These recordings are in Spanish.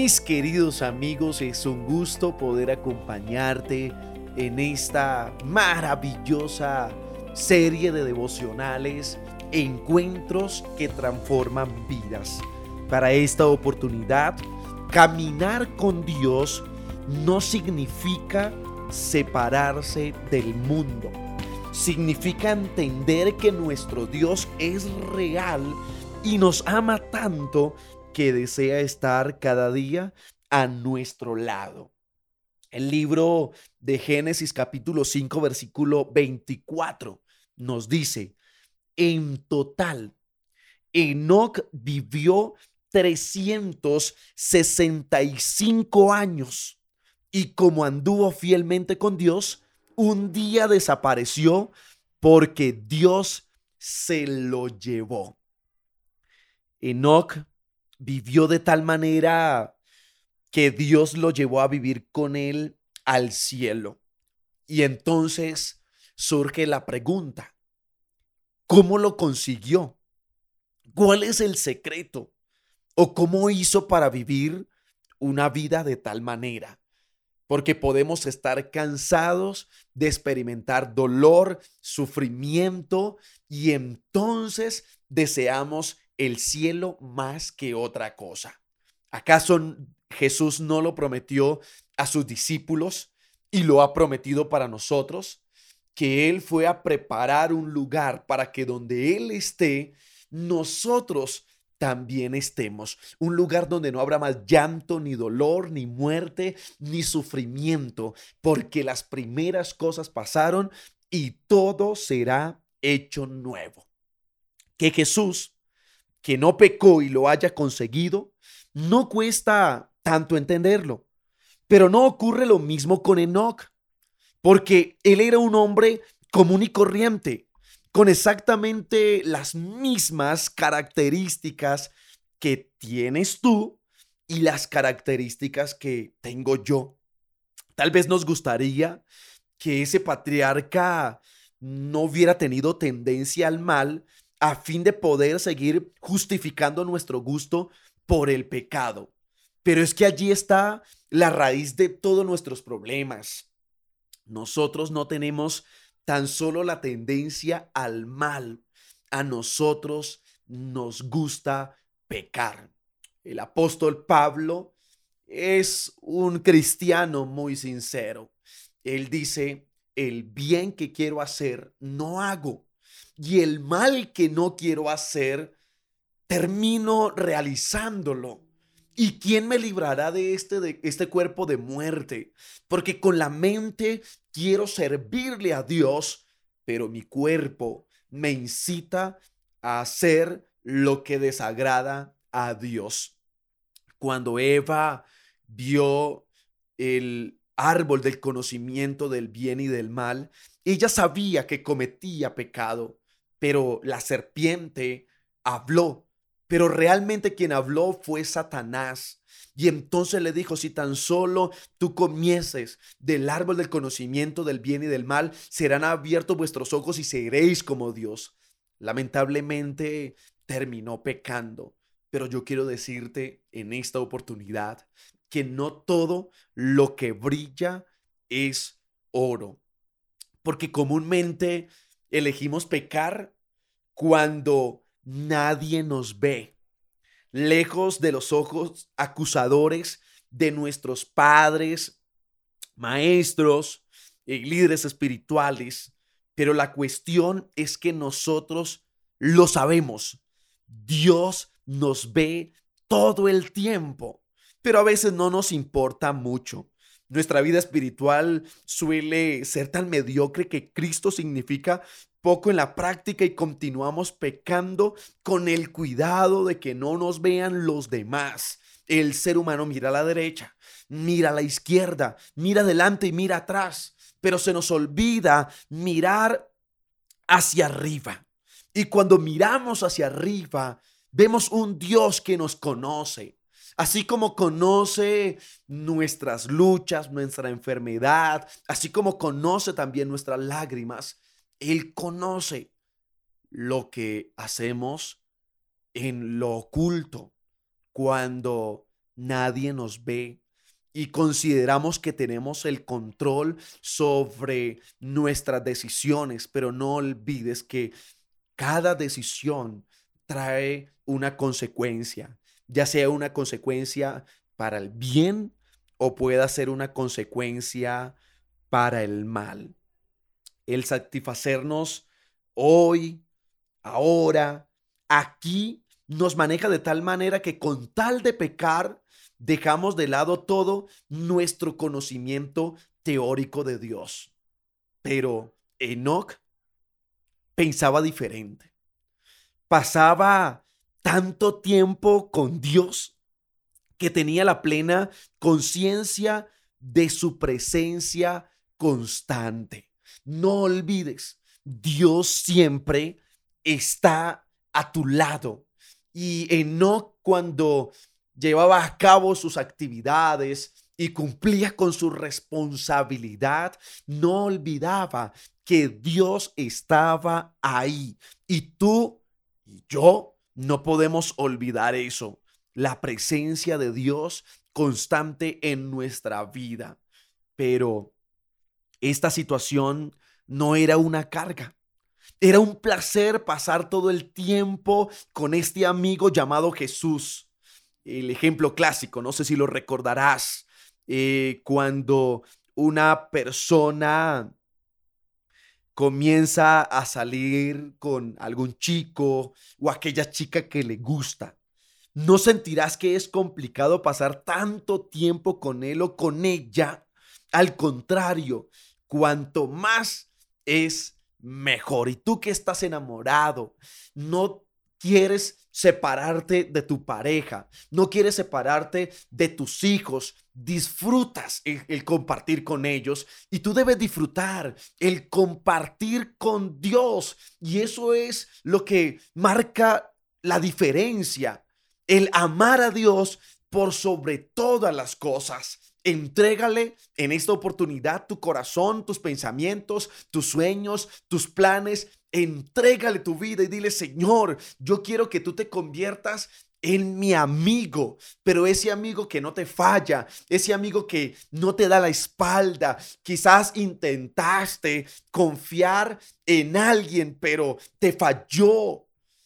Mis queridos amigos, es un gusto poder acompañarte en esta maravillosa serie de devocionales, encuentros que transforman vidas. Para esta oportunidad, caminar con Dios no significa separarse del mundo. Significa entender que nuestro Dios es real y nos ama tanto que desea estar cada día a nuestro lado. El libro de Génesis capítulo 5 versículo 24 nos dice, en total, Enoch vivió 365 años y como anduvo fielmente con Dios, un día desapareció porque Dios se lo llevó. Enoch vivió de tal manera que Dios lo llevó a vivir con él al cielo. Y entonces surge la pregunta, ¿cómo lo consiguió? ¿Cuál es el secreto? ¿O cómo hizo para vivir una vida de tal manera? Porque podemos estar cansados de experimentar dolor, sufrimiento y entonces deseamos el cielo más que otra cosa. ¿Acaso Jesús no lo prometió a sus discípulos y lo ha prometido para nosotros? Que Él fue a preparar un lugar para que donde Él esté, nosotros también estemos. Un lugar donde no habrá más llanto, ni dolor, ni muerte, ni sufrimiento, porque las primeras cosas pasaron y todo será hecho nuevo. Que Jesús que no pecó y lo haya conseguido, no cuesta tanto entenderlo. Pero no ocurre lo mismo con Enoch, porque él era un hombre común y corriente, con exactamente las mismas características que tienes tú y las características que tengo yo. Tal vez nos gustaría que ese patriarca no hubiera tenido tendencia al mal, a fin de poder seguir justificando nuestro gusto por el pecado. Pero es que allí está la raíz de todos nuestros problemas. Nosotros no tenemos tan solo la tendencia al mal. A nosotros nos gusta pecar. El apóstol Pablo es un cristiano muy sincero. Él dice, el bien que quiero hacer no hago y el mal que no quiero hacer, termino realizándolo. ¿Y quién me librará de este, de este cuerpo de muerte? Porque con la mente quiero servirle a Dios, pero mi cuerpo me incita a hacer lo que desagrada a Dios. Cuando Eva vio el árbol del conocimiento del bien y del mal, ella sabía que cometía pecado, pero la serpiente habló, pero realmente quien habló fue Satanás. Y entonces le dijo, si tan solo tú comieses del árbol del conocimiento del bien y del mal, serán abiertos vuestros ojos y seréis como Dios. Lamentablemente terminó pecando, pero yo quiero decirte en esta oportunidad que no todo lo que brilla es oro, porque comúnmente elegimos pecar cuando nadie nos ve, lejos de los ojos acusadores de nuestros padres, maestros y líderes espirituales. Pero la cuestión es que nosotros lo sabemos. Dios nos ve todo el tiempo, pero a veces no nos importa mucho. Nuestra vida espiritual suele ser tan mediocre que Cristo significa poco en la práctica y continuamos pecando con el cuidado de que no nos vean los demás. El ser humano mira a la derecha, mira a la izquierda, mira adelante y mira atrás, pero se nos olvida mirar hacia arriba. Y cuando miramos hacia arriba, vemos un Dios que nos conoce, Así como conoce nuestras luchas, nuestra enfermedad, así como conoce también nuestras lágrimas, Él conoce lo que hacemos en lo oculto cuando nadie nos ve y consideramos que tenemos el control sobre nuestras decisiones, pero no olvides que cada decisión trae una consecuencia, ya sea una consecuencia para el bien o pueda ser una consecuencia para el mal. El satisfacernos hoy, ahora, aquí, nos maneja de tal manera que con tal de pecar, dejamos de lado todo nuestro conocimiento teórico de Dios. Pero Enoch pensaba diferente. Pasaba tanto tiempo con Dios que tenía la plena conciencia de su presencia constante. No olvides, Dios siempre está a tu lado. Y Enoch cuando llevaba a cabo sus actividades y cumplía con su responsabilidad, no olvidaba que Dios estaba ahí. Y tú y yo no podemos olvidar eso, la presencia de Dios constante en nuestra vida. Pero esta situación no era una carga. Era un placer pasar todo el tiempo con este amigo llamado Jesús. El ejemplo clásico, no sé si lo recordarás, eh, cuando una persona comienza a salir con algún chico o aquella chica que le gusta. No sentirás que es complicado pasar tanto tiempo con él o con ella. Al contrario, cuanto más es mejor. Y tú que estás enamorado, no quieres separarte de tu pareja, no quieres separarte de tus hijos, disfrutas el, compartir con ellos y tú debes disfrutar el compartir con Dios. Y eso es lo que marca la diferencia, el amar a Dios por sobre todas las cosas. Entrégale en esta oportunidad tu corazón, tus pensamientos, tus sueños, tus planes. Entrégale tu vida y dile, Señor, yo quiero que tú te conviertas en mi amigo, pero ese amigo que no te falla, ese amigo que no te da la espalda. Quizás intentaste confiar en alguien, pero te falló.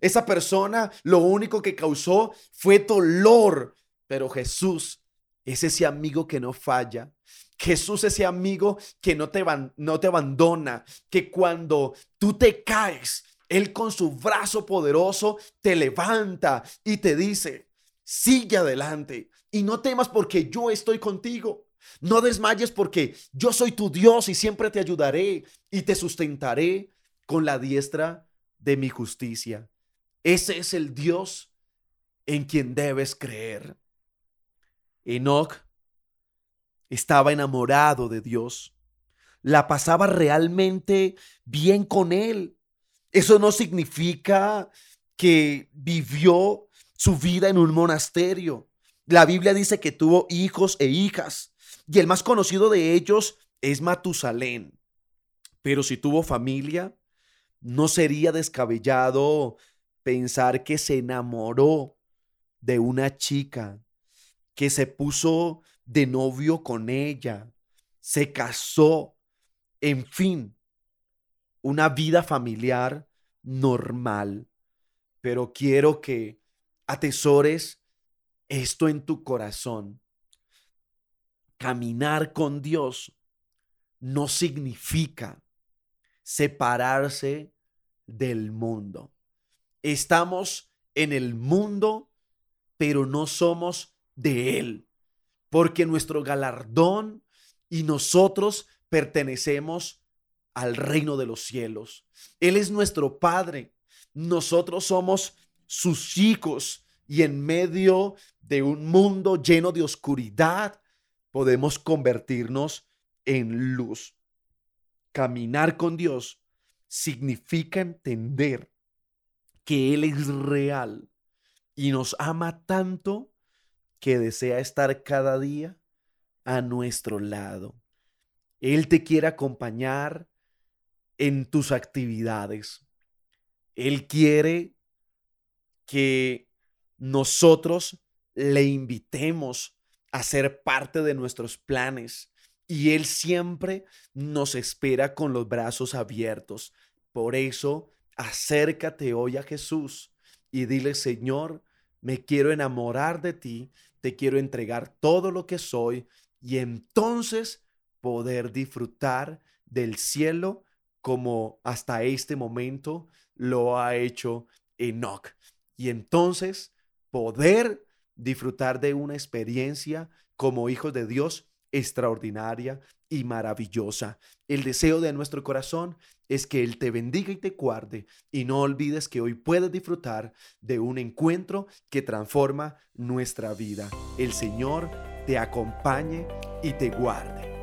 Esa persona lo único que causó fue dolor, pero Jesús es ese amigo que no falla. Jesús es ese amigo que no te, no te abandona, que cuando tú te caes, Él con su brazo poderoso te levanta y te dice, sigue adelante y no temas porque yo estoy contigo. No desmayes porque yo soy tu Dios y siempre te ayudaré y te sustentaré con la diestra de mi justicia. Ese es el Dios en quien debes creer. Enoch estaba enamorado de Dios. La pasaba realmente bien con él. Eso no significa que vivió su vida en un monasterio. La Biblia dice que tuvo hijos e hijas y el más conocido de ellos es Matusalén. Pero si tuvo familia, no sería descabellado pensar que se enamoró de una chica que se puso de novio con ella, se casó, en fin, una vida familiar normal. Pero quiero que atesores esto en tu corazón. Caminar con Dios no significa separarse del mundo. Estamos en el mundo, pero no somos de Él, porque nuestro galardón y nosotros pertenecemos al reino de los cielos. Él es nuestro Padre, nosotros somos sus hijos y en medio de un mundo lleno de oscuridad podemos convertirnos en luz. Caminar con Dios significa entender que Él es real y nos ama tanto que desea estar cada día a nuestro lado. Él te quiere acompañar en tus actividades. Él quiere que nosotros le invitemos a ser parte de nuestros planes. Y Él siempre nos espera con los brazos abiertos. Por eso, acércate hoy a Jesús y dile, Señor, me quiero enamorar de ti, te quiero entregar todo lo que soy y entonces poder disfrutar del cielo como hasta este momento lo ha hecho Enoch. Y entonces poder disfrutar de una experiencia como hijos de Dios extraordinaria y maravillosa. El deseo de nuestro corazón es que Él te bendiga y te guarde y no olvides que hoy puedes disfrutar de un encuentro que transforma nuestra vida. El Señor te acompañe y te guarde.